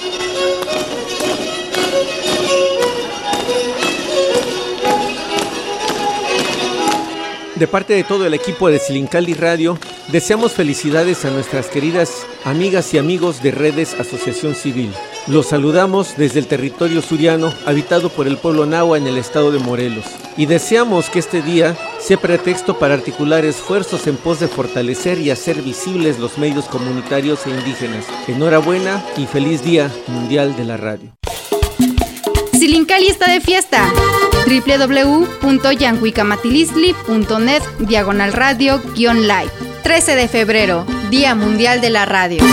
Thank you. De parte de todo el equipo de Silincali Radio, deseamos felicidades a nuestras queridas amigas y amigos de Redes Asociación Civil. Los saludamos desde el territorio suriano habitado por el pueblo nahua en el estado de Morelos y deseamos que este día sea pretexto para articular esfuerzos en pos de fortalecer y hacer visibles los medios comunitarios e indígenas. Enhorabuena y feliz Día Mundial de la Radio. Silincali está de fiesta www.yanhuicamatilisli.net diagonal radio-live 13 de febrero, Día Mundial de la Radio.